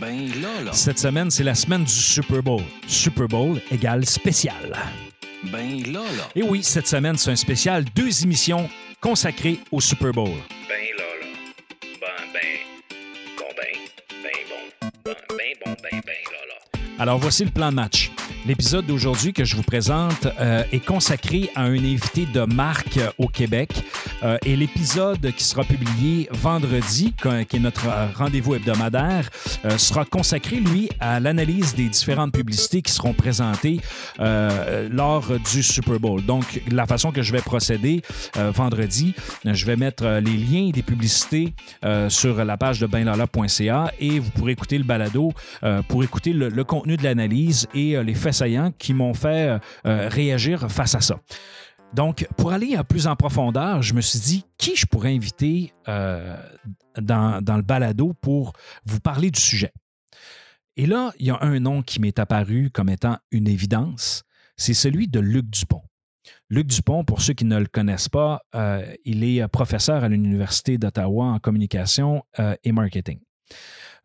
Ben là, là. Cette semaine, c'est la semaine du Super Bowl. Super Bowl égale spécial. Ben là, là. Et oui, cette semaine, c'est un spécial, deux émissions consacrées au Super Bowl. Ben là, là. Ben, ben. Bon, ben. Ben bon. Ben, ben bon, ben, ben là, là. Alors voici le plan de match. L'épisode d'aujourd'hui que je vous présente euh, est consacré à un invité de marque euh, au Québec. Euh, et l'épisode qui sera publié vendredi, qui est notre euh, rendez-vous hebdomadaire, euh, sera consacré, lui, à l'analyse des différentes publicités qui seront présentées lors du Super Bowl. Donc, la façon que je vais procéder vendredi, je vais mettre les liens des publicités sur la page de benlala.ca et vous pourrez écouter le balado pour écouter le, le contenu de l'analyse et les faits saillants qui m'ont fait réagir face à ça. Donc, pour aller plus en profondeur, je me suis dit qui je pourrais inviter euh, dans, le balado pour vous parler du sujet? Et là, il y a un nom qui m'est apparu comme étant une évidence, c'est celui de Luc Dupont. Luc Dupont, pour ceux qui ne le connaissent pas, euh, il est professeur à l'Université d'Ottawa en communication euh, et marketing.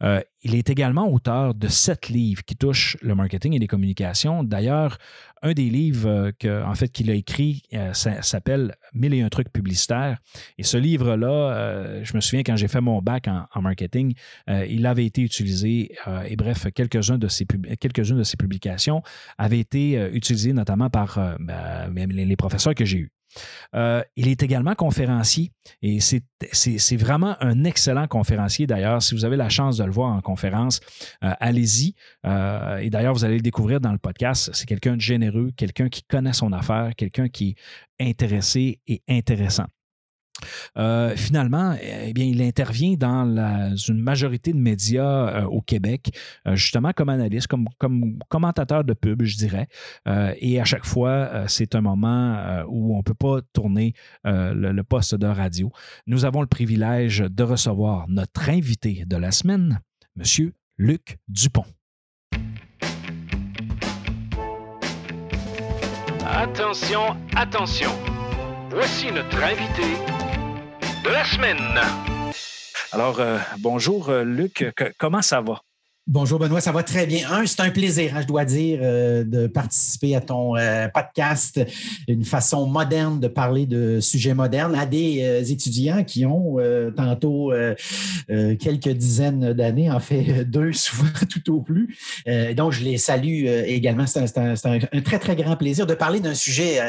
Euh, il est également auteur de sept livres qui touchent le marketing et les communications. D'ailleurs, un des livres euh, fait, qu'il a écrit euh, s'appelle Mille et un trucs publicitaires. Et ce livre-là, je me souviens quand j'ai fait mon bac en, marketing, il avait été utilisé, et bref, quelques-uns de quelques-unes de ses publications avaient été utilisées notamment par ben, les professeurs que j'ai eus. Euh, il est également conférencier et c'est vraiment un excellent conférencier. D'ailleurs, si vous avez la chance de le voir en conférence, euh, allez-y. Euh, et d'ailleurs, vous allez le découvrir dans le podcast. C'est quelqu'un de généreux, quelqu'un qui connaît son affaire, quelqu'un qui est intéressé et intéressant. Euh, finalement, eh bien, il intervient dans une majorité de médias euh, au Québec, euh, justement comme analyste, comme, comme commentateur de pub, je dirais. Euh, et à chaque fois, c'est un moment où on ne peut pas tourner le, le poste de radio. Nous avons le privilège de recevoir notre invité de la semaine, M. Luc Dupont. Attention, attention. Voici notre invité de la semaine. Alors, euh, bonjour euh, Luc, comment ça va? Bonjour Benoît, ça va très bien. Un, c'est un plaisir, hein, je dois dire, euh, de participer à ton podcast, une façon moderne de parler de sujets modernes à des étudiants qui ont tantôt quelques dizaines d'années, en fait deux souvent tout au plus. Donc, je les salue également. C'est un, très, très grand plaisir de parler d'un sujet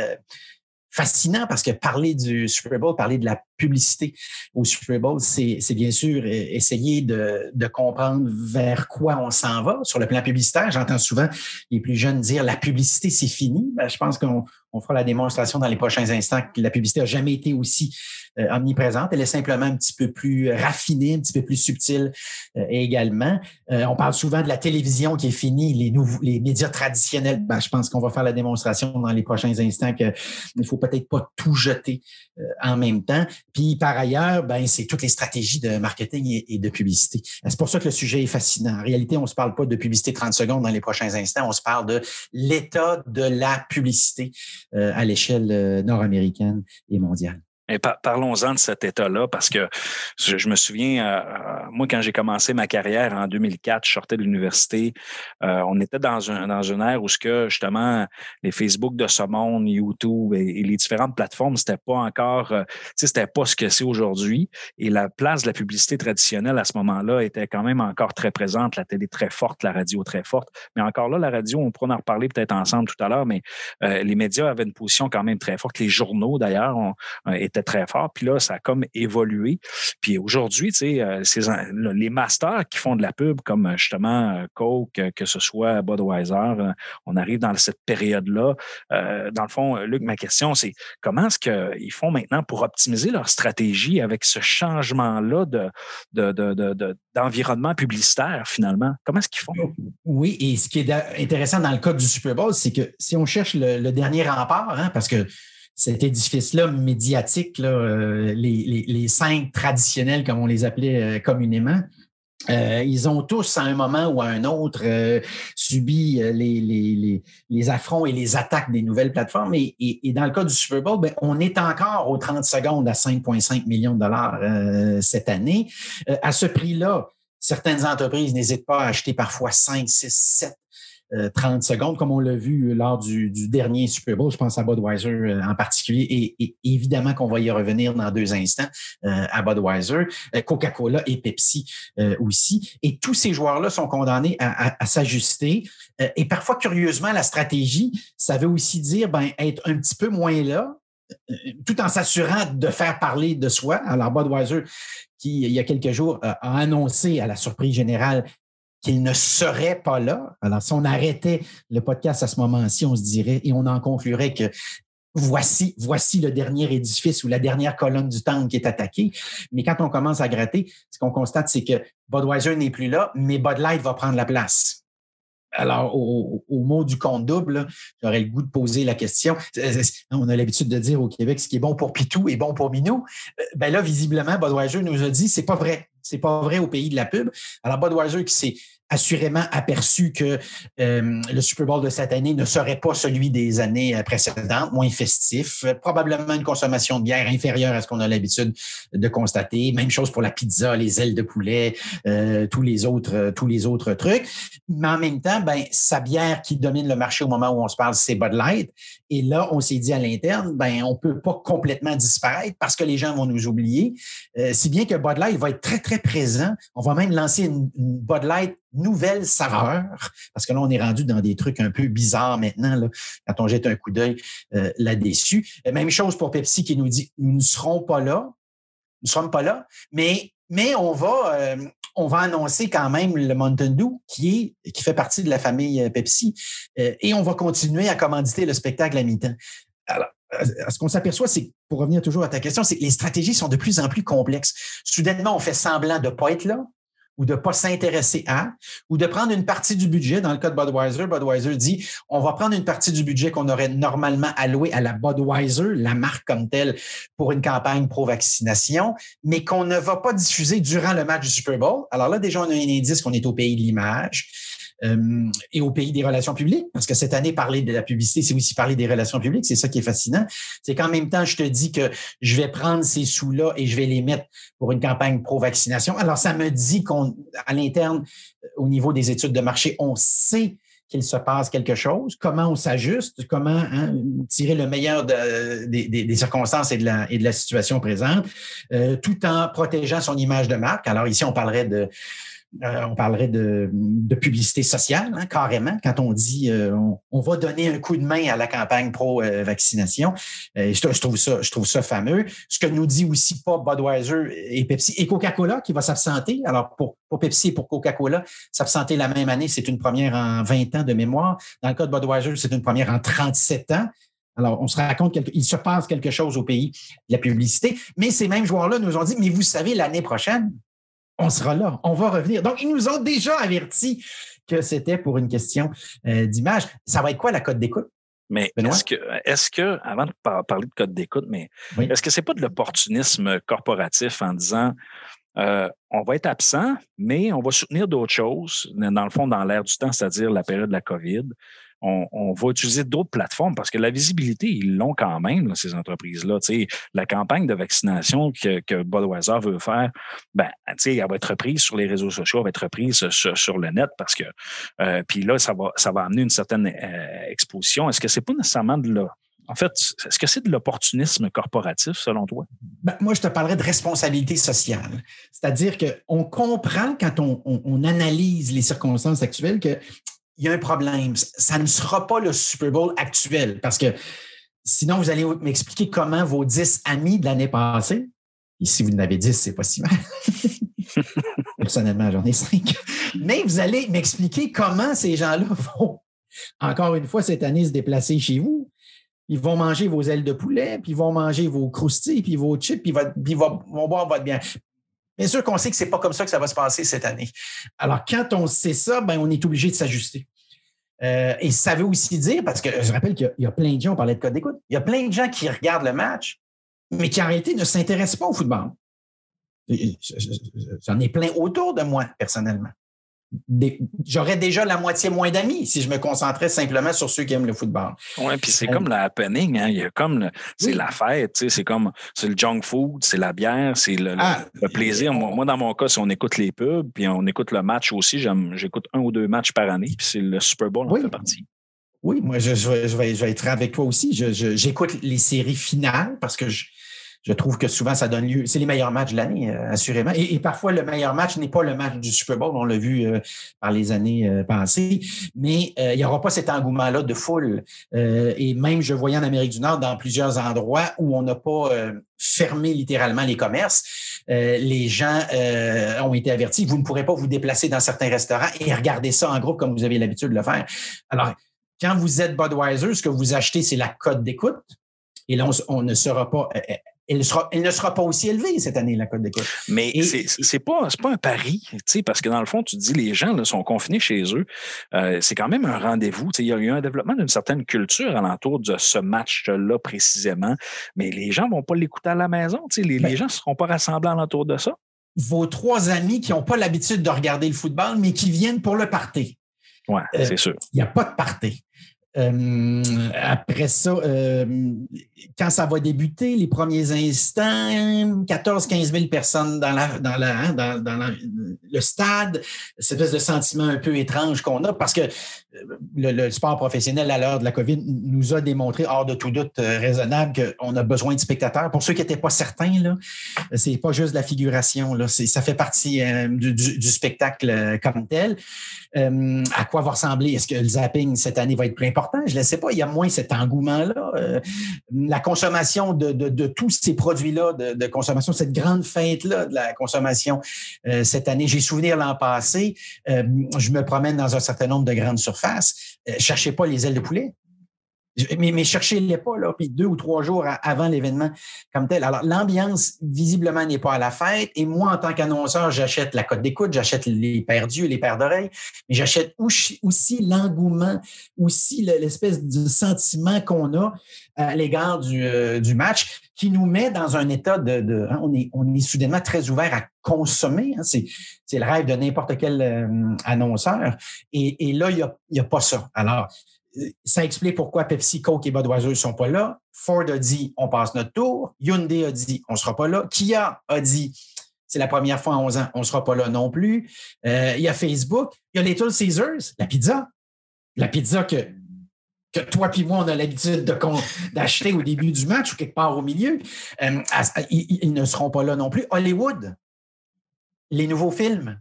fascinant parce que parler du Super Bowl, parler de la publicité au Super Bowl, c'est bien sûr euh, essayer de, de comprendre vers quoi on s'en va sur le plan publicitaire. J'entends souvent les plus jeunes dire la publicité, c'est fini. Ben, je pense qu'on on fera la démonstration dans les prochains instants que la publicité n'a jamais été aussi euh, omniprésente. Elle est simplement un petit peu plus raffinée, un petit peu plus subtile euh, également. Euh, on parle souvent de la télévision qui est finie, les, nouveaux, les médias traditionnels. Ben, je pense qu'on va faire la démonstration dans les prochains instants qu'il ne faut peut-être pas tout jeter euh, en même temps. Puis par ailleurs, ben, c'est toutes les stratégies de marketing et, et de publicité. C'est pour ça que le sujet est fascinant. En réalité, on ne se parle pas de publicité 30 secondes dans les prochains instants, on se parle de l'état de la publicité à l'échelle euh, nord-américaine et mondiale. Parlons-en de cet état-là, parce que je, me souviens, euh, euh, moi, quand j'ai commencé ma carrière en 2004, je sortais de l'université, euh, on était dans, un, dans une ère où ce que, justement, les Facebook de ce monde, YouTube et, les différentes plateformes, c'était pas encore, euh, c'était pas ce que c'est aujourd'hui. Et la place de la publicité traditionnelle à ce moment-là était quand même encore très présente, la télé très forte, la radio très forte. Mais encore là, la radio, on pourra en reparler peut-être ensemble tout à l'heure, mais euh, les médias avaient une position quand même très forte. Les journaux, d'ailleurs, ont- très forts. Puis là, ça a comme évolué. Puis aujourd'hui, tu sais, euh, les masters qui font de la pub, comme euh, justement euh, Coke, que ce soit Budweiser, on arrive dans cette période-là. Dans le fond, Luc, ma question, c'est comment est-ce qu'ils font maintenant pour optimiser leur stratégie avec ce changement-là de, de, de- de- de- d'environnement publicitaire, finalement? Comment est-ce qu'ils font? Oui, et ce qui est intéressant dans le cas du Super Bowl, c'est que si on cherche le, le dernier rempart, hein, parce que cet édifice-là médiatique, là, euh, les, cinq traditionnels, comme on les appelait euh, communément, euh, ils ont tous, à un moment ou à un autre, subi les, affronts et les attaques des nouvelles plateformes. Et, dans le cas du Super Bowl, ben, on est encore aux 30 secondes à 5,5 millions de dollars cette année. À ce prix-là, certaines entreprises n'hésitent pas à acheter parfois 5, 6, 7 30 secondes, comme on l'a vu lors du, dernier Super Bowl, je pense à Budweiser euh, en particulier, et, évidemment qu'on va y revenir dans deux instants euh, à Budweiser, euh, Coca-Cola et Pepsi aussi. Et tous ces joueurs-là sont condamnés à, s'ajuster. et parfois, curieusement, la stratégie, ça veut aussi dire ben, être un petit peu moins là, tout en s'assurant de faire parler de soi. Alors, Budweiser, qui, il y a quelques jours, a annoncé à la surprise générale qu'il ne serait pas là. Alors, si on arrêtait le podcast à ce moment-ci, on se dirait et on en conclurait que voici, voici le dernier édifice ou la dernière colonne du temple qui est attaquée. Mais quand on commence à gratter, ce qu'on constate, c'est que Budweiser n'est plus là, mais Bud Light va prendre la place. Alors, au, mot du compte double, j'aurais le goût de poser la question. On a l'habitude de dire au Québec, ce qui est bon pour Pitou est bon pour Minou. Euh, ben là, visiblement, Budweiser nous a dit, c'est pas vrai. C'est pas vrai au pays de la pub. Alors, Budweiser qui s'est assurément aperçu que euh, le Super Bowl de cette année ne serait pas celui des années euh, précédentes, moins festif, probablement une consommation de bière inférieure à ce qu'on a l'habitude de constater. Même chose pour la pizza, les ailes de poulet, euh, tous les autres, tous les autres trucs. Mais en même temps, ben sa bière qui domine le marché au moment où on se parle, c'est Bud Light. Et là, on s'est dit à l'interne, ben on peut pas complètement disparaître parce que les gens vont nous oublier. si bien que Bud Light va être très très présent. On va même lancer une, une Bud Light nouvelle saveur, parce que là, on est rendu dans des trucs un peu bizarres maintenant, là, quand on jette un coup d'œil euh, là-dessus. Euh, même chose pour Pepsi qui nous dit, nous ne serons pas là, nous ne serons pas là, mais, mais on va... Euh, on va annoncer quand même le Mountain Dew qui fait partie de la famille Pepsi et on va continuer à commanditer le spectacle à mi-temps. Alors, ce qu'on s'aperçoit, c'est, pour revenir toujours à ta question, c'est que les stratégies sont de plus en plus complexes. Soudainement, on fait semblant de ne pas être là ou de ne pas s'intéresser à, ou de prendre une partie du budget. Dans le cas de Budweiser, Budweiser dit on va prendre une partie du budget qu'on aurait normalement alloué à la Budweiser, la marque comme telle, pour une campagne pro-vaccination, mais qu'on ne va pas diffuser durant le match du Super Bowl. Alors là, déjà, on a un indice qu'on est au pays de l'image. Euh, et au pays des relations publiques, parce que cette année, parler de la publicité, c'est aussi parler des relations publiques. C'est ça qui est fascinant. C'est qu'en même temps, je te dis que je vais prendre ces sous-là et je vais les mettre pour une campagne pro-vaccination. Alors, ça me dit qu'on, à l'interne, au niveau des études de marché, on sait qu'il se passe quelque chose, comment on s'ajuste, comment hein, tirer le meilleur des, circonstances et de la, et de la situation présente, euh, tout en protégeant son image de marque. Alors ici, on parlerait de euh, on parlerait de, publicité sociale, hein, carrément, quand on dit euh, on, va donner un coup de main à la campagne pro-vaccination. Euh, je, trouve ça, je trouve ça fameux. Ce que nous dit aussi pas Budweiser et Pepsi et Coca-Cola qui va s'absenter. Alors, pour, pour Pepsi et pour Coca-Cola, s'absenter la même année, c'est une première en 20 ans de mémoire. Dans le cas de Budweiser, c'est une première en 37 ans. Alors, on se raconte qu'il se passe quelque chose au pays de la publicité. Mais ces mêmes joueurs-là nous ont dit, mais vous savez, l'année prochaine, on sera là, on va revenir. Donc, ils nous ont déjà averti que c'était pour une question euh, d'image. Ça va être quoi la cote d'écoute? Mais est-ce que, est que, avant de parler de code d'écoute, mais est-ce que c'est pas de l'opportunisme corporatif en disant euh, on va être absent, mais on va soutenir d'autres choses, dans le fond, dans l'air du temps, c'est-à-dire la période de la COVID on, va utiliser d'autres plateformes parce que la visibilité, ils l'ont quand même, ces entreprises-là. La campagne de vaccination que, que veut faire, ben, elle va être reprise sur les réseaux sociaux, elle va être reprise sur, le net parce que euh, puis là, ça va, ça va amener une certaine euh, exposition. Est-ce que c'est pas nécessairement de là? En fait, est-ce que c'est de l'opportunisme corporatif, selon toi? Ben, moi, je te parlerais de responsabilité sociale. C'est-à-dire qu'on comprend quand on, on, analyse les circonstances actuelles que il y a un problème. Ça ne sera pas le Super Bowl actuel parce que sinon, vous allez m'expliquer comment vos 10 amis de l'année passée, et si vous en avez 10, c'est pas si mal. Personnellement, j'en ai 5. Mais vous allez m'expliquer comment ces gens-là vont, encore une fois, cette année, se déplacer chez vous. Ils vont manger vos ailes de poulet, puis ils vont manger vos croustilles, puis vos chips, puis, ils vont boire votre bien. Bien sûr qu'on sait que ce n'est pas comme ça que ça va se passer cette année. Alors, quand on sait ça, ben, on est obligé de s'ajuster. Euh, et ça veut aussi dire, parce que je rappelle qu'il y, a plein de gens, on parlait de code d'écoute, il y a plein de gens qui regardent le match, mais qui en réalité ne s'intéressent pas au football. J'en ai plein autour de moi, personnellement. J'aurais déjà la moitié moins d'amis si je me concentrais simplement sur ceux qui aiment le football. Oui, puis c'est comme le happening, hein? Il y a comme c'est la fête, c'est comme c'est le junk food, c'est la bière, c'est le, ah, plaisir. Moi, dans mon cas, si on écoute les pubs, puis on écoute le match aussi, j'écoute un ou deux matchs par année, puis c'est le Super Bowl en fait partie. Oui, moi, je, je, vais, je, vais, être avec toi aussi. J'écoute les séries finales parce que je, je trouve que souvent, ça donne lieu. C'est les meilleurs matchs de l'année, euh, assurément. Et, parfois, le meilleur match n'est pas le match du Super Bowl. On l'a vu euh, par les années euh, passées. Mais il n'y aura pas cet engouement-là de foule. et même, je voyais en Amérique du Nord, dans plusieurs endroits où on n'a pas fermé littéralement les commerces, les gens ont été avertis. Vous ne pourrez pas vous déplacer dans certains restaurants et regarder ça en groupe comme vous avez l'habitude de le faire. Alors, quand vous êtes Budweiser, ce que vous achetez, c'est la cote d'écoute. Et là, on, ne sera pas elle, ne sera pas aussi élevée cette année, la cote d'écoute. Mais ce c'est pas, pas un pari, parce que dans le fond, tu dis les gens là, sont confinés chez eux. Euh, c'est quand même un rendez-vous. Il y a eu un développement d'une certaine culture alentour de ce match-là précisément, mais les gens ne vont pas l'écouter à la maison. Les, ben les gens ne seront pas rassemblés alentour de ça. Vos trois amis qui n'ont pas l'habitude de regarder le football, mais qui viennent pour le party. Oui, euh, c'est sûr. Il n'y a pas de party. Euh, après ça, euh, quand ça va débuter, les premiers instants, 14-15 000 personnes dans, la, dans, la, hein, dans, dans le stade, cette espèce de sentiment un peu étrange qu'on a parce que le, sport professionnel à l'heure de la COVID nous a démontré, hors de tout doute euh, raisonnable, qu'on a besoin de spectateurs. Pour ceux qui n'étaient pas certains, là, c'est pas juste la figuration, ça fait partie du, du, spectacle comme tel. à quoi va ressembler? Est-ce que le zapping cette année va être plus important? Je ne sais pas. Il y a moins cet engouement-là. Euh, la consommation de, tous ces produits-là, de, consommation, cette grande fête-là de la consommation euh, cette année. J'ai souvenir l'an passé, euh, je me promène dans un certain nombre de grandes surfaces. Cherchez pas les ailes de poulet. Mais, mais cherchez-les pas, là, puis deux ou trois jours avant l'événement comme tel. Alors, l'ambiance, visiblement, n'est pas à la fête. Et moi, en tant qu'annonceur, j'achète la cote d'écoute, j'achète les paires d'yeux, les paires d'oreilles, mais j'achète aussi l'engouement, aussi l'espèce de sentiment qu'on a à l'égard du, euh, du, match qui nous met dans un état de... Hein, on, est, on est soudainement très ouvert à consommer. Hein, c'est le rêve de n'importe quel euh, annonceur. Et, et là, il n'y a, y a pas ça. Alors, ça explique pourquoi Pepsi, Coke et Budweiser ne sont pas là. Ford a dit on passe notre tour. Hyundai a dit on ne sera pas là. Kia a dit c'est la première fois en 11 ans, on ne sera pas là non plus. Euh, il y a Facebook, il y a Little Caesars, la pizza. La pizza que, que toi et moi, on a l'habitude d'acheter au début du match ou quelque part au milieu. Euh, ils, ne seront pas là non plus. Hollywood, les nouveaux films.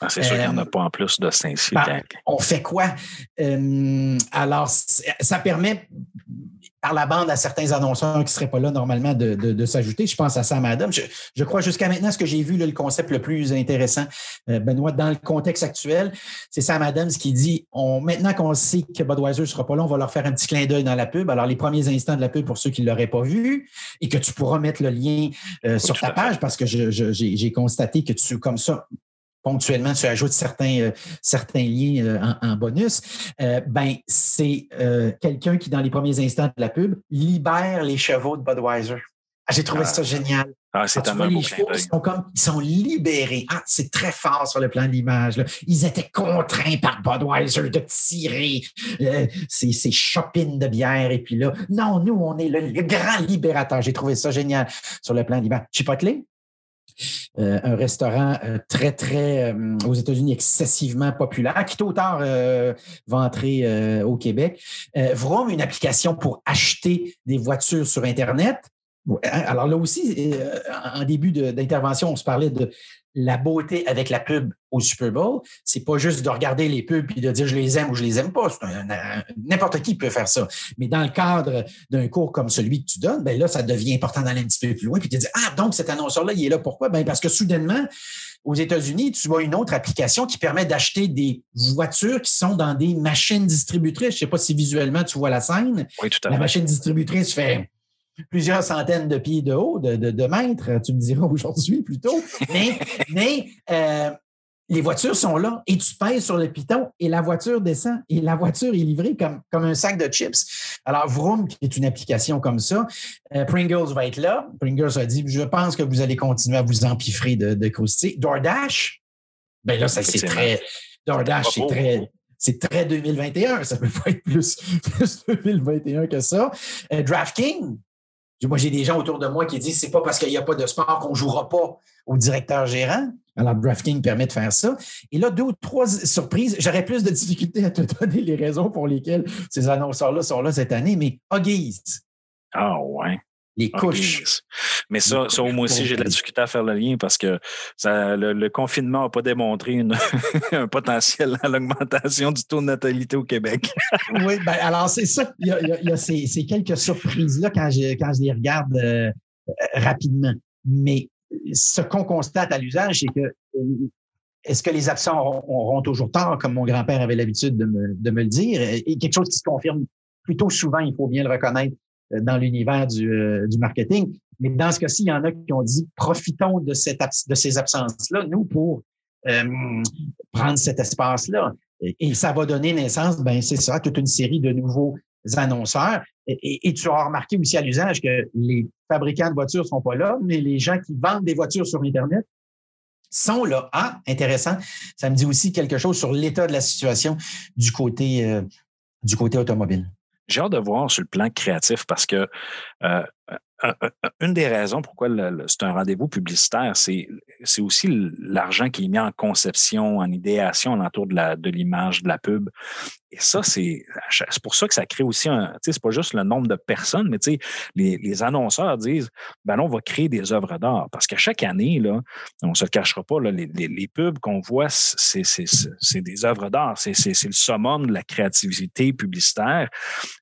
Ah, c'est sûr qu'il n'y en a euh, pas en plus de saint ben, On fait quoi? Euh, alors, ça permet par la bande à certains annonceurs qui ne seraient pas là normalement de, s'ajouter. Je pense à Sam Adams. Je, crois jusqu'à maintenant, ce que j'ai vu, le concept le plus intéressant, euh, Benoît, dans le contexte actuel, c'est Sam Adams qui dit on, maintenant qu'on sait que Budweiser ne sera pas là, on va leur faire un petit clin d'œil dans la pub. Alors, les premiers instants de la pub pour ceux qui ne l'auraient pas vu et que tu pourras mettre le lien sur ta page parce que j'ai constaté que tu, comme ça, ponctuellement, tu ajoutes certains, euh, certains liens euh, en, bonus, euh, ben, c'est quelqu'un qui, dans les premiers instants de la pub, libère les chevaux de Budweiser. Ah, j'ai trouvé ça ah. génial. Ah, c'est tellement les chevaux, ils sont comme, ils sont libérés. Ah, c'est très fort sur le plan de l'image. Ils étaient contraints par Budweiser de tirer ces, ces chopines de bière. Et puis là, non, nous, on est le, grand libérateur. J'ai trouvé ça génial sur le plan de l'image. Chipotle, euh, un restaurant euh, très, très, euh, aux États-Unis, excessivement populaire, qui tôt ou tard va entrer au Québec. Vroom, une application pour acheter des voitures sur Internet. Hein, alors là aussi, en début d'intervention, on se parlait de la beauté avec la pub au Super Bowl, c'est pas juste de regarder les pubs et de dire je les aime ou je les aime pas. N'importe qui peut faire ça. Mais dans le cadre d'un cours comme celui que tu donnes, ben là, ça devient important d'aller un petit peu plus loin puis de dire ah donc cet annonceur-là, il est là pourquoi? Ben parce que soudainement, aux États-Unis, tu vois une autre application qui permet d'acheter des voitures qui sont dans des machines distributrices. Je sais pas si visuellement tu vois la scène. Oui, tout à fait. La machine distributrice fait plusieurs centaines de pieds de haut, de, de, mètres, tu me diras aujourd'hui plutôt. Mais, mais euh, les voitures sont là et tu pèses sur le piton et la voiture descend et la voiture est livrée comme, comme un sac de chips. Alors, Vroom, qui est une application comme ça, euh, Pringles va être là. Pringles a dit, je pense que vous allez continuer à vous empiffrer de, de DoorDash, ben là, ça c'est très DoorDash, c'est très, c'est très 2021. Ça ne peut pas être plus, 2021 que ça. Euh, DraftKings, moi, j'ai des gens autour de moi qui disent c'est pas parce qu'il n'y a pas de sport qu'on ne jouera pas au directeur gérant. Alors, DraftKings permet de faire ça. Et là, deux ou trois surprises. J'aurais plus de difficultés à te donner les raisons pour lesquelles ces annonceurs-là sont là cette année, mais Huggies. Ah, ouais les couches. Mais ça, ça moi aussi, j'ai de la difficulté à faire le lien parce que ça, le, confinement n'a pas démontré un potentiel à l'augmentation du taux de natalité au Québec. oui, ben, alors c'est ça. Il y a, ces, quelques surprises-là quand je, quand je les regarde euh, rapidement. Mais ce qu'on constate à l'usage, c'est que est-ce que les absents auront, toujours tort, comme mon grand-père avait l'habitude de me, de me le dire? Et quelque chose qui se confirme plutôt souvent, il faut bien le reconnaître, euh, dans l'univers du, euh, du, marketing. Mais dans ce cas-ci, il y en a qui ont dit profitons de, ces absences-là, nous, pour euh, prendre cet espace-là. Et, ça va donner naissance, ben c'est ça, toute une série de nouveaux annonceurs. Et, tu as remarqué aussi à l'usage que les fabricants de voitures sont pas là, mais les gens qui vendent des voitures sur Internet sont là. Ah, intéressant. Ça me dit aussi quelque chose sur l'état de la situation du côté, du côté automobile. J'ai hâte de voir sur le plan créatif parce que euh, une des raisons pourquoi c'est un rendez-vous publicitaire, c'est aussi l'argent qui est mis en conception, en idéation autour de l'image, de, la pub. Et ça, c'est pour ça que ça crée aussi un. C'est pas juste le nombre de personnes, mais tu les, les annonceurs disent ben on va créer des œuvres d'art. Parce que chaque année, là, on ne se le cachera pas, les, pubs qu'on voit, c'est des œuvres d'art. C'est le summum de la créativité publicitaire.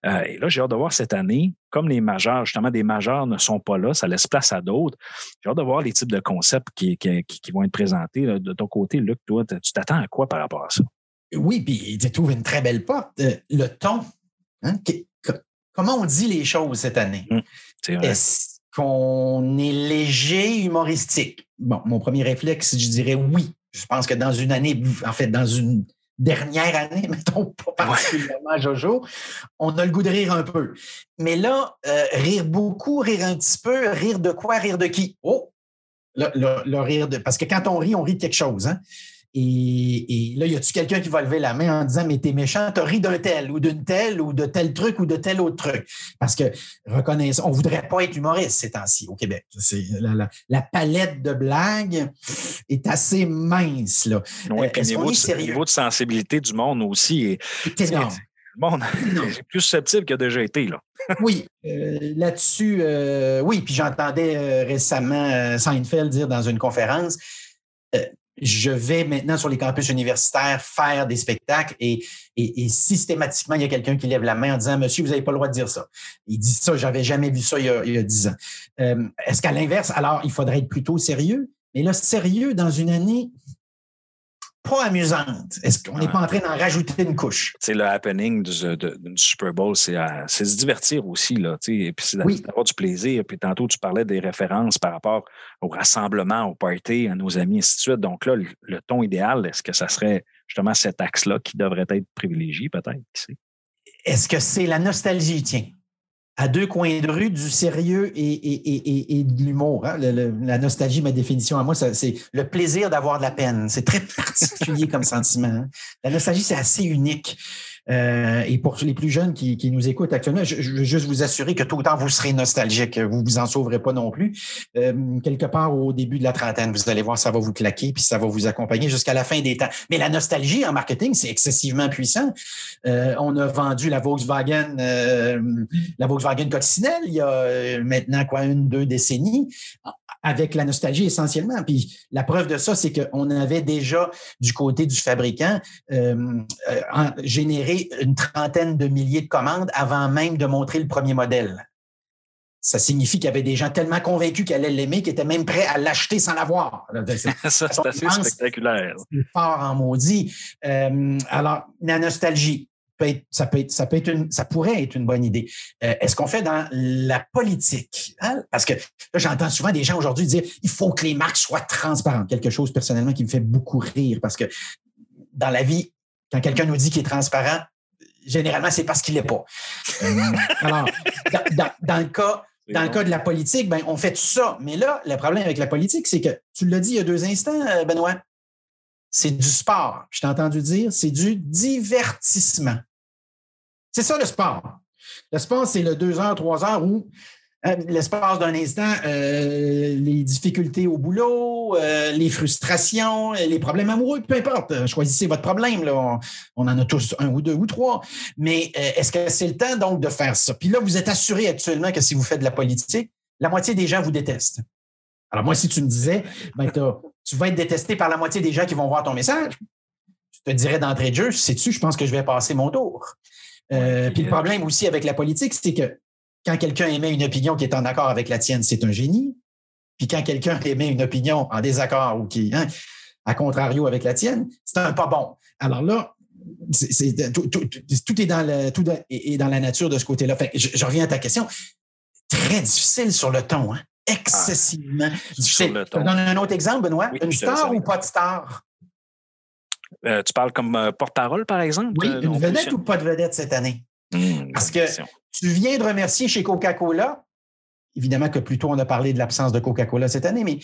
Euh, et là, j'ai hâte de voir cette année, comme les majeurs, justement, des majeurs ne sont pas là, ça laisse place à d'autres. J'ai hâte de voir les types de concepts qui, qui, qui vont être présentés. de ton côté, Luc, toi, tu t'attends à quoi par rapport à ça? Oui, puis tu trouves une très belle porte. Euh, le ton. Hein, comment on dit les choses cette année? Hum, Est-ce qu'on est léger, humoristique? Bon, mon premier réflexe, je dirais oui. Je pense que dans une année, en fait, dans une dernière année, mettons pas particulièrement Jojo, on a le goût de rire un peu. Mais là, euh, rire beaucoup, rire un petit peu, rire de quoi, rire de qui? Oh! Le, rire de. Parce que quand on rit, on rit de quelque chose. Hein? Et, là, y a-tu quelqu'un qui va lever la main en disant Mais t'es méchant, t'as ri d'un tel ou d'une telle ou de tel truc ou de tel autre truc? Parce que, reconnaissons, on ne voudrait pas être humoriste ces temps-ci au Québec. La, palette de blagues est assez mince. Là. Oui, puis le niveau, de sensibilité du monde aussi est. énorme. Le monde est plus susceptible qu'il a déjà été. Là. oui, euh, là-dessus, euh, oui. Puis j'entendais euh, récemment Seinfeld dire dans une conférence je vais maintenant sur les campus universitaires faire des spectacles et, systématiquement, il y a quelqu'un qui lève la main en disant Monsieur, vous n'avez pas le droit de dire ça. Il dit ça, j'avais jamais vu ça il y a, dix ans. Euh, est-ce qu'à l'inverse, alors il faudrait être plutôt sérieux? Mais là, sérieux dans une année, pas amusante. Est-ce qu'on n'est pas en train d'en rajouter une couche? C'est le happening du, Super Bowl, euh, c'est se divertir aussi, là, et puis c'est d'avoir du plaisir. Puis tantôt, tu parlais des références par rapport au rassemblement, au party, à nos amis, et ainsi de suite. Donc là, le, ton idéal, est-ce que ça serait justement cet axe-là qui devrait être privilégié, peut-être? Est-ce que c'est la nostalgie, tiens? À deux coins de rue du sérieux et, de l'humour. Hein. la nostalgie, ma définition à moi, c'est le plaisir d'avoir de la peine. C'est très particulier comme sentiment. Hein. La nostalgie, c'est assez unique. Euh, et pour les plus jeunes qui, nous écoutent actuellement, je, veux juste vous assurer que tout le temps, vous serez nostalgique. Vous vous en sauverez pas non plus. Euh, quelque part au début de la trentaine, vous allez voir, ça va vous claquer, puis ça va vous accompagner jusqu'à la fin des temps. Mais la nostalgie en marketing, c'est excessivement puissant. Euh, on a vendu la Volkswagen, la Volkswagen Coccinelle il y a maintenant quoi, une, deux décennies avec la nostalgie essentiellement. Puis la preuve de ça, c'est qu'on avait déjà du côté du fabricant euh, une trentaine de milliers de commandes avant même de montrer le premier modèle. Ça signifie qu'il y avait des gens tellement convaincus qu'elle allait l'aimer qu'ils étaient même prêts à l'acheter sans l'avoir. ça, c'est assez spectaculaire. C'est fort en maudit. Euh, alors, la nostalgie, ça, peut être, ça, peut être une, ça pourrait être une bonne idée. Euh, est-ce qu'on fait dans la politique? Hein? Parce que j'entends souvent des gens aujourd'hui dire il faut que les marques soient transparentes. Quelque chose personnellement qui me fait beaucoup rire parce que dans la vie, quand quelqu'un nous dit qu'il est transparent, généralement, c'est parce qu'il l'est pas. Euh, alors, dans, le cas. Dans le cas de la politique, ben, on fait tout ça. Mais là, le problème avec la politique, c'est que tu l'as dit il y a deux instants, euh, Benoît, c'est du sport. Je t'ai entendu dire, c'est du divertissement. C'est ça le sport. Le sport, c'est le deux heures, trois heures où l'espace d'un instant, euh, les difficultés au boulot, euh, les frustrations, les problèmes amoureux, peu importe, choisissez votre problème. Là. On, en a tous un ou deux ou trois. Mais est-ce que c'est le temps donc de faire ça? Puis là, vous êtes assuré actuellement que si vous faites de la politique, la moitié des gens vous détestent. Alors moi, si tu me disais, ben, tu vas être détesté par la moitié des gens qui vont voir ton message, je te dirais d'entrée de jeu, sais-tu, je pense que je vais passer mon tour. puis le problème aussi avec la politique, c'est que quand quelqu'un émet une opinion qui est en accord avec la tienne, c'est un génie. Puis quand quelqu'un émet une opinion en désaccord ou qui, hein, à contrario avec la tienne, c'est un pas bon. Alors là, tout, est dans le, tout est dans la nature de ce côté-là. je, reviens à ta question. Très difficile sur le ton, hein? excessivement ah, difficile. Je te donne un autre exemple, Benoît. une star ou pas de star? Euh, tu parles comme euh, porte-parole, par exemple? Oui, euh, une vedette ou pas de vedette cette année? Hmm, Parce que tu viens de remercier chez Coca-Cola. Évidemment que plutôt on a parlé de l'absence de Coca-Cola cette année, mais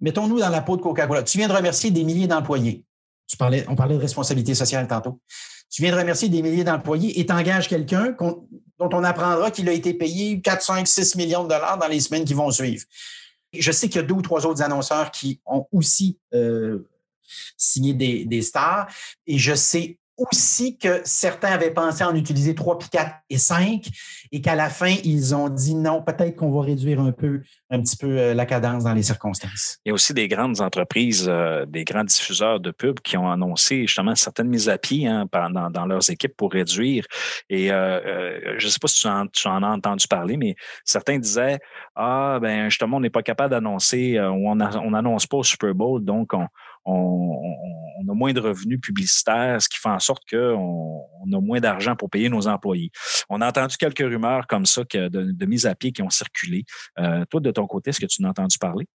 mettons-nous dans la peau de Coca-Cola. Tu viens de remercier des milliers d'employés. Tu parlais, on parlait de responsabilité sociale tantôt. Tu viens de remercier des milliers d'employés et t'engages quelqu'un dont on apprendra qu'il a été payé 4, 5, 6 millions de dollars dans les semaines qui vont suivre. Je sais qu'il y a deux ou trois autres annonceurs qui ont aussi euh, signé des, des, stars et je sais aussi que certains avaient pensé en utiliser 3, puis 4 et 5 et qu'à la fin, ils ont dit non, peut-être qu'on va réduire un peu, un petit peu euh, la cadence dans les circonstances. Il y a aussi des grandes entreprises, euh, des grands diffuseurs de pubs qui ont annoncé justement certaines mises à pied hein, dans, leurs équipes pour réduire. Et euh, je ne sais pas si tu en, as entendu parler, mais certains disaient Ah, ben justement, on n'est pas capable d'annoncer, ou on n'annonce pas au Super Bowl, donc on on, a moins de revenus publicitaires, ce qui fait en sorte qu'on on a moins d'argent pour payer nos employés. On a entendu quelques rumeurs comme ça de, de mise à pied qui ont circulé. Euh, toi, de ton côté, est-ce que tu en as entendu parler?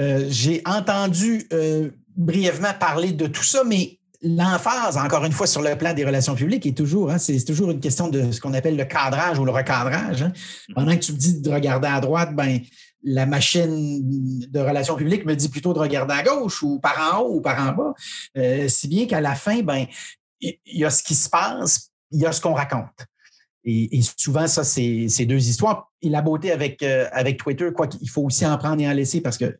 Euh, j'ai entendu euh, brièvement parler de tout ça, mais l'emphase, encore une fois, sur le plan des relations publiques est toujours, hein, c'est toujours une question de ce qu'on appelle le cadrage ou le recadrage. Hein. Mm-hmm. Pendant que tu me dis de regarder à droite, ben la machine de relations publiques me dit plutôt de regarder à gauche ou par en haut ou par en bas. Euh, si bien qu'à la fin, ben, il y a ce qui se passe, il y a ce qu'on raconte. Et, souvent, ça, c'est deux histoires. Et la beauté avec, euh, avec Twitter, quoi qu'il faut aussi en prendre et en laisser parce que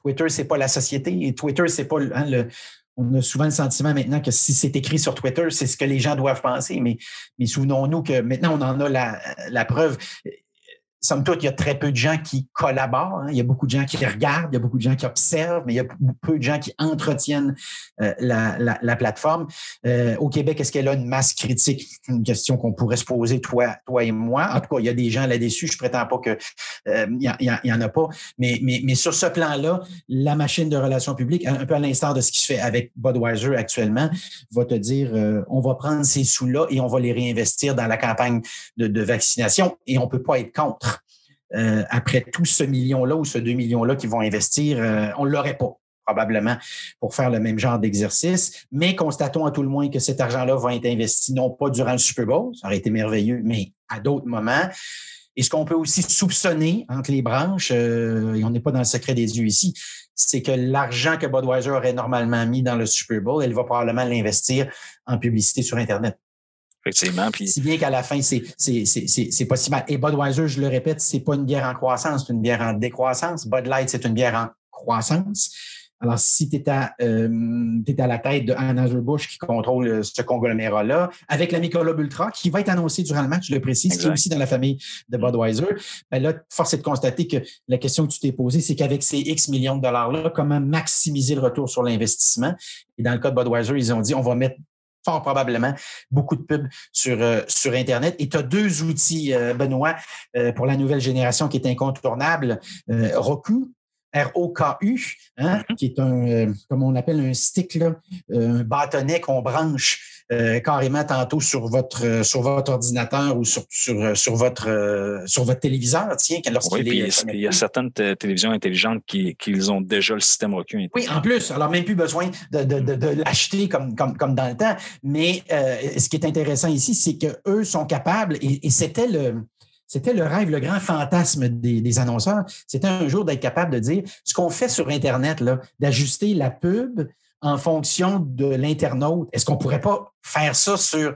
Twitter, c'est pas la société et Twitter, c'est pas hein, le. On a souvent le sentiment maintenant que si c'est écrit sur Twitter, c'est ce que les gens doivent penser. Mais, mais souvenons-nous que maintenant, on en a la, la preuve somme toute, il y a très peu de gens qui collaborent. Hein. Il y a beaucoup de gens qui regardent, il y a beaucoup de gens qui observent, mais il y a peu de gens qui entretiennent euh, la, plateforme. Euh, au Québec, est-ce qu'elle a une masse critique? C'est une question qu'on pourrait se poser, toi, toi et moi. En tout cas, il y a des gens là-dessus. Je prétends pas que euh, il y, en a pas. Mais, sur ce plan-là, la machine de relations publiques, un peu à l'instar de ce qui se fait avec Budweiser actuellement, va te dire on va prendre ces sous-là et on va les réinvestir dans la campagne de, de vaccination et on peut pas être contre. Euh, après tout ce million-là ou ce deux millions-là qu'ils vont investir, euh, on ne l'aurait pas probablement pour faire le même genre d'exercice. Mais constatons à tout le moins que cet argent-là va être investi non pas durant le Super Bowl, ça aurait été merveilleux, mais à d'autres moments. Et ce qu'on peut aussi soupçonner entre les branches, euh, et on n'est pas dans le secret des yeux ici, c'est que l'argent que Budweiser aurait normalement mis dans le Super Bowl, elle va probablement l'investir en publicité sur Internet. Effectivement. Si bien qu'à la fin, c'est, c'est, pas si mal. Et Budweiser, je le répète, c'est pas une bière en croissance, c'est une bière en décroissance. Bud Light, c'est une bière en croissance. Alors, si tu es, à, euh, à la tête de Anheuser-Busch qui contrôle euh, ce conglomérat-là, avec la Michelob Ultra, qui va être annoncé durant le match, je le précise, qui est aussi dans la famille de Budweiser, ben là, force est de constater que la question que tu t'es posée, c'est qu'avec ces X millions de dollars-là, comment maximiser le retour sur l'investissement? Et dans le cas de Budweiser, ils ont dit, on va mettre probablement beaucoup de pubs sur, euh, sur Internet. Et tu as deux outils, euh, Benoît, euh, pour la nouvelle génération qui est incontournable. Roku, R-O-K-U, hein, mm-hmm. qui est un, comme on appelle un stick, là, un bâtonnet qu'on branche euh, carrément tantôt sur votre euh, sur votre ordinateur ou sur sur, euh, sur votre sur votre téléviseur, tiens, oui, est, il y a certaines télévisions intelligentes qui, qui ont déjà le système Roku. Oui, en plus, alors même plus besoin de, de, de, l'acheter comme, comme, comme dans le temps. Mais ce qui est intéressant ici, c'est qu'eux sont capables, et, c'était le c'était le rêve, le grand fantasme des, annonceurs. C'était un jour d'être capable de dire ce qu'on fait sur Internet, d'ajuster la pub en fonction de l'internaute. Est-ce qu'on ne pourrait pas faire ça sur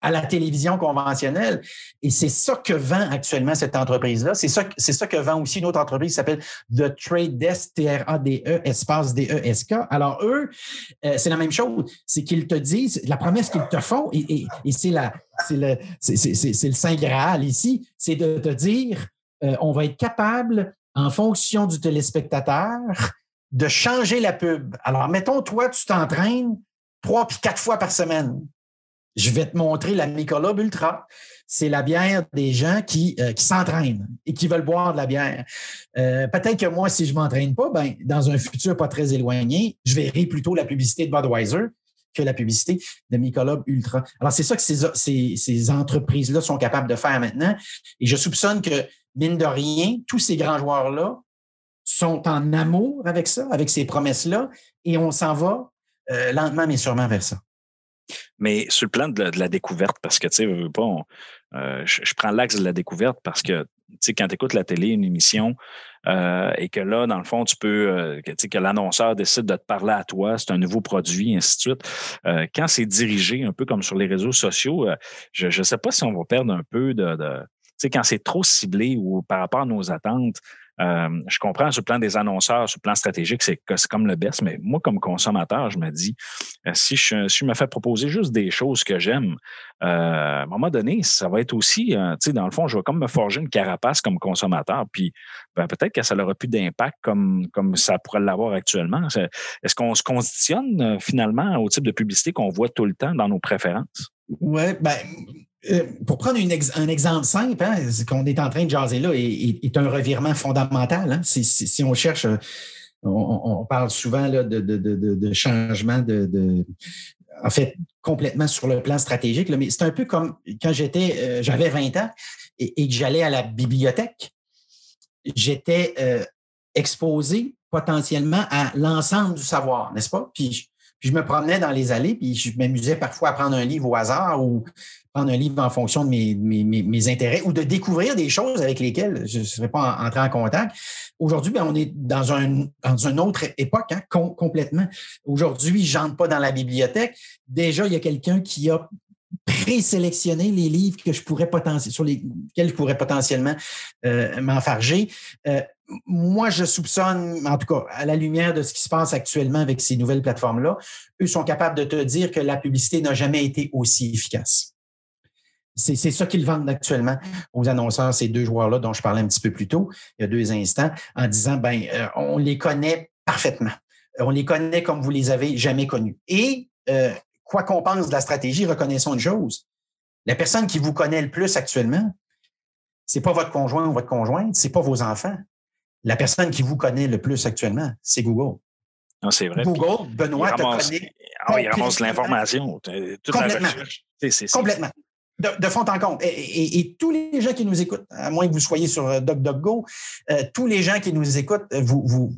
à la télévision conventionnelle. Et c'est ça que vend actuellement cette entreprise-là. C'est ça, que vend aussi une autre entreprise qui s'appelle The Trade Desk, T-R-A-D-E, espace D-E-S-K. Alors, eux, euh, c'est la même chose. C'est qu'ils te disent, la promesse qu'ils te font, et, c'est, le Saint Graal ici, c'est de te dire, euh, on va être capable, en fonction du téléspectateur, de changer la pub. Alors, mettons, toi, tu t'entraînes trois puis quatre fois par semaine je vais te montrer la Michelob Ultra. C'est la bière des gens qui, euh, qui s'entraînent et qui veulent boire de la bière. Euh, peut-être que moi, si je ne m'entraîne pas, ben, dans un futur pas très éloigné, je verrai plutôt la publicité de Budweiser que la publicité de Michelob Ultra. Alors, c'est ça que ces, ces, ces entreprises-là sont capables de faire maintenant. Et je soupçonne que, mine de rien, tous ces grands joueurs-là sont en amour avec ça, avec ces promesses-là, et on s'en va euh, lentement mais sûrement vers ça. Mais sur le plan de la, découverte, parce que, tu sais, euh, je, prends l'axe de la découverte parce que, tu sais, quand tu écoutes la télé, une émission, euh, et que là, dans le fond, tu peux, euh, tu sais, que l'annonceur décide de te parler à toi, c'est un nouveau produit, ainsi de suite. quand c'est dirigé un peu comme sur les réseaux sociaux, je ne sais pas si on va perdre un peu de, de tu sais, quand c'est trop ciblé ou par rapport à nos attentes, euh, je comprends sur le plan des annonceurs, sur le plan stratégique, c'est comme le best, mais moi, comme consommateur, je me dis, euh, si, je, me fais proposer juste des choses que j'aime, euh, à un moment donné, ça va être aussi, tu sais, dans le fond, je vais comme me forger une carapace comme consommateur, puis ben, peut-être que ça n'aura plus d'impact comme, comme ça pourrait l'avoir actuellement. Est-ce qu'on se conditionne finalement au type de publicité qu'on voit tout le temps dans nos préférences? Oui, ben, pour prendre un exemple simple, hein, ce qu'on est en train de jaser là est, un revirement fondamental. Hein. Si, on cherche, euh, on, parle souvent là, de, de, changement de, en fait, complètement sur le plan stratégique. mais c'est un peu comme quand j'étais, euh, j'avais 20 ans et, que j'allais à la bibliothèque. J'étais exposé potentiellement à l'ensemble du savoir, n'est-ce pas? Puis je me promenais dans les allées, puis je m'amusais parfois à prendre un livre au hasard ou prendre un livre en fonction de mes, mes, intérêts ou de découvrir des choses avec lesquelles je ne serais pas entré en contact. Aujourd'hui, ben, on est dans, un, dans une autre époque, hein, complètement. Aujourd'hui, je n'entre pas dans la bibliothèque. Déjà, il y a quelqu'un qui a présélectionné les livres que je pourrais sur lesquels je pourrais potentiellement euh, m'enfarger. Euh, moi, je soupçonne, en tout cas, à la lumière de ce qui se passe actuellement avec ces nouvelles plateformes-là, eux sont capables de te dire que la publicité n'a jamais été aussi efficace. C'est ça qu'ils vendent actuellement aux annonceurs, ces deux joueurs-là dont je parlais un petit peu plus tôt, il y a deux instants, en disant, ben, euh, on les connaît parfaitement. On les connaît comme vous les avez jamais connus. Et euh, quoi qu'on pense de la stratégie, reconnaissons une chose. La personne qui vous connaît le plus actuellement, c'est pas votre conjoint ou votre conjointe, c'est pas vos enfants. La personne qui vous connaît le plus actuellement, c'est Google. Non, c'est vrai. Google, Benoît te connaît. Ah, il ramasse l'information. Complètement. Complètement. De, fond en compte. Et, tous les gens qui nous écoutent, à moins que vous soyez sur euh, DuckDuckGo, euh, tous les gens qui nous écoutent, euh, vous, vous,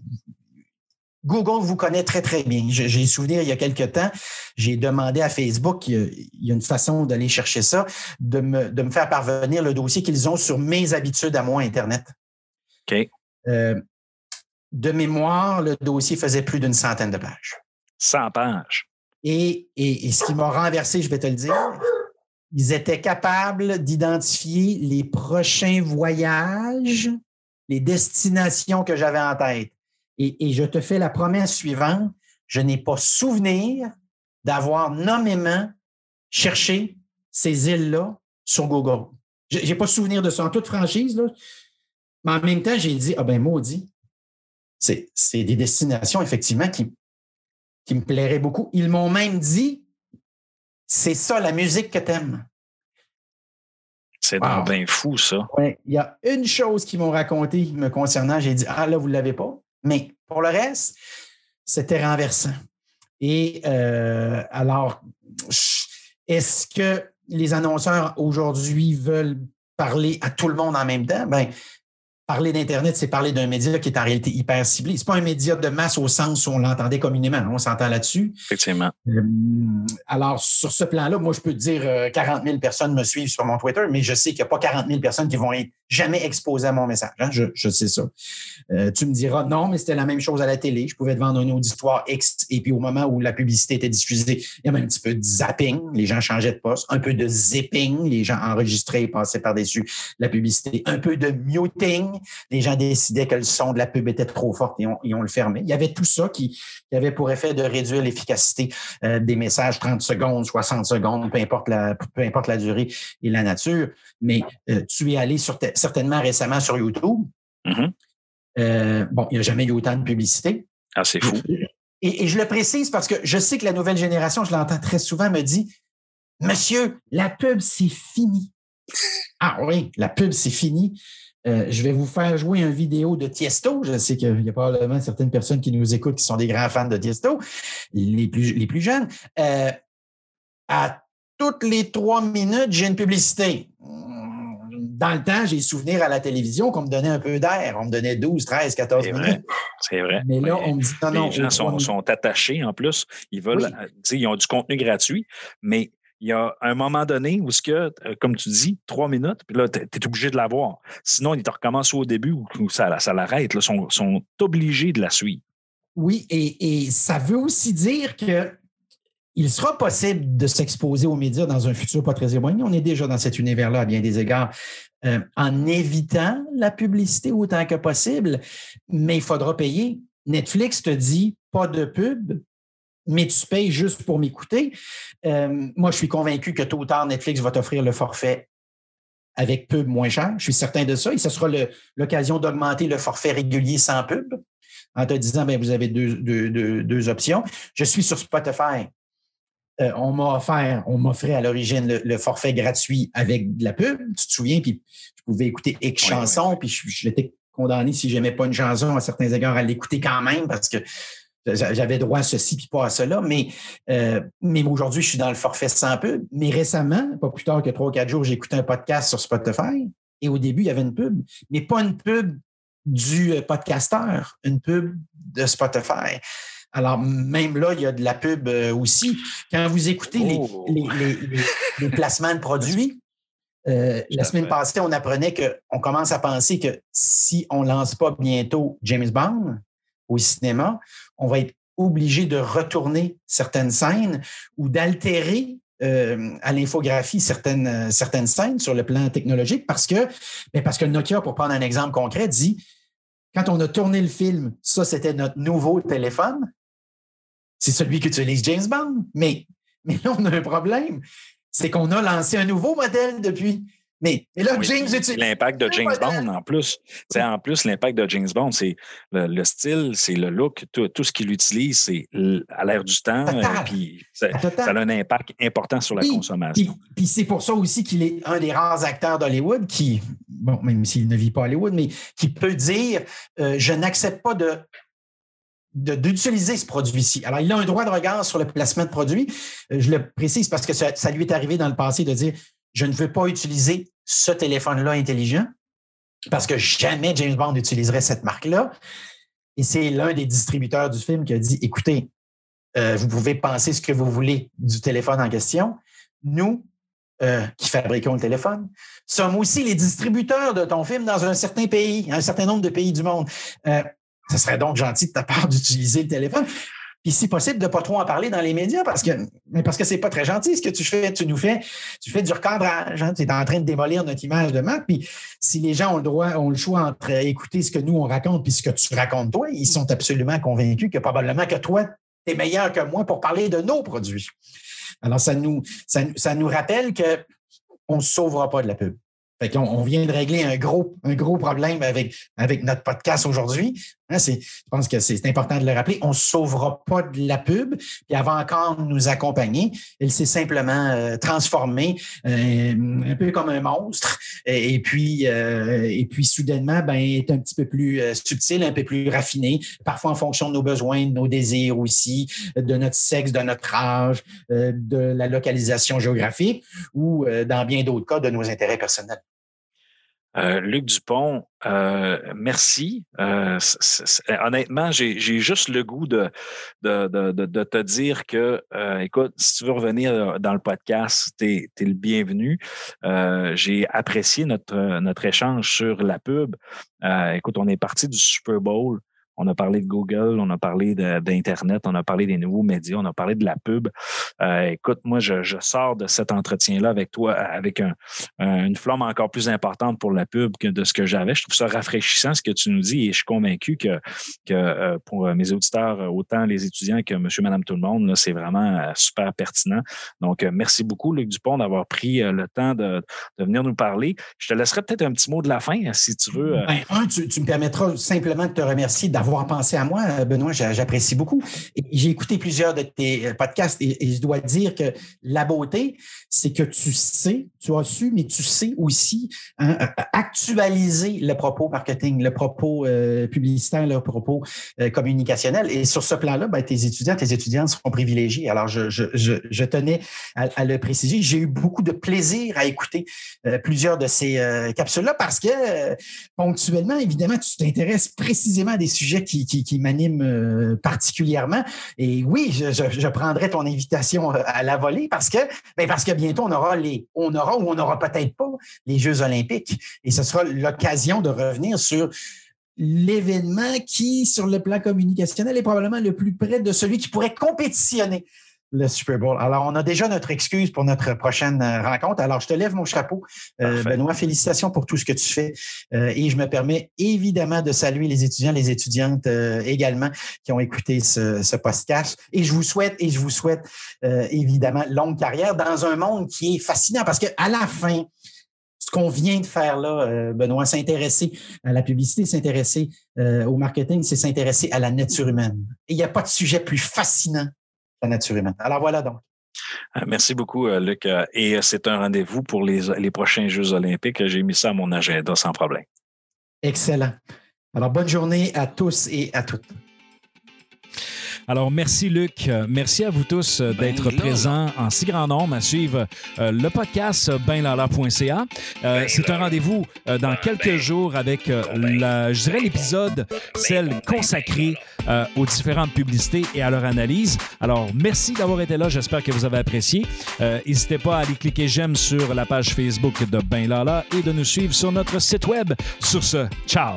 Google vous connaît très, très bien. J'ai souvenir, il y a quelque temps, j'ai demandé à Facebook, il y a une façon d'aller chercher ça, de me, de me faire parvenir le dossier qu'ils ont sur mes habitudes à moi Internet. OK. De mémoire, le dossier faisait plus d'une centaine de pages. 100 pages. Et, et, et ce qui m'a renversé, je vais te le dire, ils étaient capables d'identifier les prochains voyages, les destinations que j'avais en tête. Et, je te fais la promesse suivante, je n'ai pas souvenir d'avoir nommément cherché ces îles-là sur Google. Je n'ai pas souvenir de ça en toute franchise, là. Mais en même temps, j'ai dit, ah ben maudit, c'est des destinations effectivement qui, qui me plairaient beaucoup. Ils m'ont même dit, c'est ça la musique que tu aimes. C'est bien fou, ça. Oui, il y a une chose qu'ils m'ont raconté me concernant, j'ai dit, ah là, vous ne l'avez pas. Mais pour le reste, c'était renversant. Et euh, alors, est-ce que les annonceurs aujourd'hui veulent parler à tout le monde en même temps? Ben, parler d'Internet, c'est parler d'un média qui est en réalité hyper ciblé. Ce n'est pas un média de masse au sens où on l'entendait communément. On s'entend là-dessus. Effectivement. Euh, alors, sur ce plan-là, moi, je peux te dire 40 euh, 000 personnes me suivent sur mon Twitter, mais je sais qu'il n'y a pas 40 000 personnes qui vont être jamais exposé à mon message. Hein? Je, sais ça. Euh, tu me diras, non, mais c'était la même chose à la télé. Je pouvais te vendre un auditoire X et puis au moment où la publicité était diffusée, il y avait un petit peu de zapping. Les gens changeaient de poste. Un peu de zipping. Les gens enregistraient et passaient par-dessus la publicité. Un peu de muting. Les gens décidaient que le son de la pub était trop fort et on, le fermait. Il y avait tout ça qui, avait pour effet de réduire l'efficacité euh, des messages 30 secondes, 60 secondes, peu importe la, peu importe la durée et la nature. Mais euh, tu es allé sur certainement récemment sur YouTube. Mm-hmm. Euh, bon, il n'y a jamais eu autant de publicité. Ah, c'est fou. Et, je le précise parce que je sais que la nouvelle génération, je l'entends très souvent, me dit Monsieur, la pub, c'est fini. Ah oui, la pub, c'est fini. Euh, je vais vous faire jouer une vidéo de Tiesto. Je sais qu'il y a probablement certaines personnes qui nous écoutent qui sont des grands fans de Tiesto, les plus, les plus jeunes. Euh, à toutes les trois minutes, j'ai une publicité dans le temps, j'ai souvenir à la télévision qu'on me donnait un peu d'air. On me donnait 12, 13, 14 minutes. C'est vrai. Mais là, on me dit non, non. Les gens sont, attachés en plus. Ils veulent, euh, ils ont du contenu gratuit, mais il y a un moment donné où, ce que, euh, comme tu dis, trois minutes, puis là, tu es, obligé de l'avoir. Sinon, ils te recommencent au début ou ça, ça l'arrête. Ils sont, sont obligés de la suivre. Oui, et, et ça veut aussi dire que il sera possible de s'exposer aux médias dans un futur pas très éloigné. On est déjà dans cet univers-là à bien des égards, euh, en évitant la publicité autant que possible, mais il faudra payer. Netflix te dit pas de pub, mais tu payes juste pour m'écouter. Euh, moi, je suis convaincu que tôt ou tard, Netflix va t'offrir le forfait avec pub moins cher. Je suis certain de ça. Et ce sera l'occasion d'augmenter le forfait régulier sans pub en te disant, ben, vous avez deux, deux options. Je suis sur Spotify. Euh, on m'a offert, on m'offrait à l'origine le, forfait gratuit avec de la pub. Tu te souviens, puis je pouvais écouter X chansons, puis je, je l'étais condamné si j'aimais pas une chanson à certains égards à l'écouter quand même parce que j'avais droit à ceci puis pas à cela. Mais, euh, mais aujourd'hui, je suis dans le forfait sans pub. Mais récemment, pas plus tard que trois ou quatre jours, j'ai écouté un podcast sur Spotify et au début, il y avait une pub, mais pas une pub du euh, podcasteur, une pub de Spotify. Alors, même là, il y a de la pub euh, aussi. Quand vous écoutez les, oh. placements de produits, euh, la semaine passée, on apprenait qu'on commence à penser que si on ne lance pas bientôt James Bond au cinéma, on va être obligé de retourner certaines scènes ou d'altérer euh, à l'infographie certaines, certaines scènes sur le plan technologique parce que, mais parce que Nokia, pour prendre un exemple concret, dit quand on a tourné le film, ça, c'était notre nouveau téléphone c'est celui qu'utilise James Bond. Mais, mais là, on a un problème. C'est qu'on a lancé un nouveau modèle depuis. Mais, là, James utilise. L'impact de James Bond, en plus. En plus, l'impact de James Bond, c'est le, style, c'est le look, tout, ce qu'il utilise, c'est à l'air du temps. Euh, puis ça, a un impact important sur la consommation. Puis, c'est pour ça aussi qu'il est un des rares acteurs d'Hollywood qui, bon, même s'il ne vit pas à Hollywood, mais qui peut dire euh, Je n'accepte pas de d'utiliser ce produit-ci. Alors, il a un droit de regard sur le placement de produit. Euh, je le précise parce que ça, lui est arrivé dans le passé de dire je ne veux pas utiliser ce téléphone-là intelligent parce que jamais James Bond utiliserait cette marque-là. Et c'est l'un des distributeurs du film qui a dit écoutez, euh, vous pouvez penser ce que vous voulez du téléphone en question. Nous, euh, qui fabriquons le téléphone, sommes aussi les distributeurs de ton film dans un certain pays, un certain nombre de pays du monde. Ce serait donc gentil de ta part d'utiliser le téléphone. Puis si possible, de ne pas trop en parler dans les médias parce que mais parce que pas très gentil ce que tu fais. Tu nous fais, tu fais du recadrage. Hein. tu es en train de démolir notre image de marque. Puis si les gens ont le droit, ont le choix entre écouter ce que nous on raconte puis ce que tu racontes toi, ils sont absolument convaincus que probablement que toi, tu es meilleur que moi pour parler de nos produits. Alors, ça nous, ça, ça nous rappelle qu'on ne sauvera pas de la pub. Fait qu'on on vient de régler un gros, un gros problème avec, avec notre podcast aujourd'hui. Hein, je pense que c'est important de le rappeler. On ne sauvera pas de la pub, puis va encore nous accompagner. Elle s'est simplement euh, transformée euh, un peu comme un monstre. Et, puis, euh, et puis soudainement, ben, est un petit peu plus subtil, un peu plus raffiné, parfois en fonction de nos besoins, de nos désirs aussi, de notre sexe, de notre âge, de la localisation géographique ou dans bien d'autres cas de nos intérêts personnels. Euh, Luc Dupont, euh, merci. Euh, honnêtement, j'ai juste le goût de, te dire que, écoute, si tu veux revenir dans le podcast, tu es, le bienvenu. j'ai apprécié notre, notre échange sur la pub. écoute, on est parti du Super Bowl. On a parlé de Google, on a parlé d'Internet, on a parlé des nouveaux médias, on a parlé de la pub. Euh, écoute, moi, je, sors de cet entretien-là avec toi avec une flamme encore plus importante pour la pub que de ce que j'avais. Je trouve ça rafraîchissant ce que tu nous dis et je suis convaincu que, euh, pour mes auditeurs, autant les étudiants que monsieur, madame, tout le monde, c'est vraiment euh, super pertinent. Donc, merci beaucoup, Luc Dupont, d'avoir pris le temps de, venir nous parler. Je te laisserai peut-être un petit mot de la fin, si tu veux. Ben, tu, tu, me permettras simplement de te remercier d'avoir avoir pensé à moi, euh, Benoît, j'apprécie beaucoup. J'ai écouté plusieurs de tes euh, podcasts et, je dois dire que la beauté, c'est que tu sais, tu as su, mais tu sais aussi hein, euh, actualiser le propos marketing, le propos publicitaire, le propos communicationnel. Et sur ce plan-là, ben, tes étudiants, tes étudiantes seront privilégiés. Alors, je, tenais à, le préciser. J'ai eu beaucoup de plaisir à écouter plusieurs de ces capsules-là parce que ponctuellement, évidemment, tu t'intéresses précisément à des sujets qui, m'anime euh, particulièrement. Et oui, je, prendrai ton invitation euh, à la volée parce que, ben parce que bientôt, on aura on aura ou on n'aura peut-être pas les Jeux olympiques. Et ce sera l'occasion de revenir sur l'événement qui, sur le plan communicationnel, est probablement le plus près de celui qui pourrait compétitionner le Super Bowl. Alors, on a déjà notre excuse pour notre prochaine euh, rencontre. Alors, je te lève mon chapeau. Euh, Benoît, félicitations pour tout ce que tu fais. Euh, et je me permets évidemment de saluer les étudiants, les étudiantes également qui ont écouté ce, ce, podcast. Et je vous souhaite, et je vous souhaite évidemment longue carrière dans un monde qui est fascinant parce qu'à la fin, ce qu'on vient de faire là, Benoît, s'intéresser à la publicité, s'intéresser au marketing, c'est s'intéresser à la nature humaine. Et il n'y a pas de sujet plus fascinant nature humaine. Alors voilà donc. Euh, merci beaucoup, euh, Luc. Euh, et c'est un rendez-vous pour les, les prochains Jeux olympiques. J'ai mis ça à mon agenda sans problème. Excellent. Alors, bonne journée à tous et à toutes. Alors, merci Luc. Merci à vous tous euh, ben d'être présents en si grand nombre à suivre euh, le podcast benlala.ca. Euh, ben c'est un rendez-vous dans ben quelques jours avec, la, je dirais, l'épisode, celle consacrée aux différentes publicités et à leur analyse. Alors, merci d'avoir été là. J'espère que vous avez apprécié. N'hésitez pas à aller cliquer j'aime sur la page Facebook de Ben Lala et de nous suivre sur notre site web. Sur ce, ciao!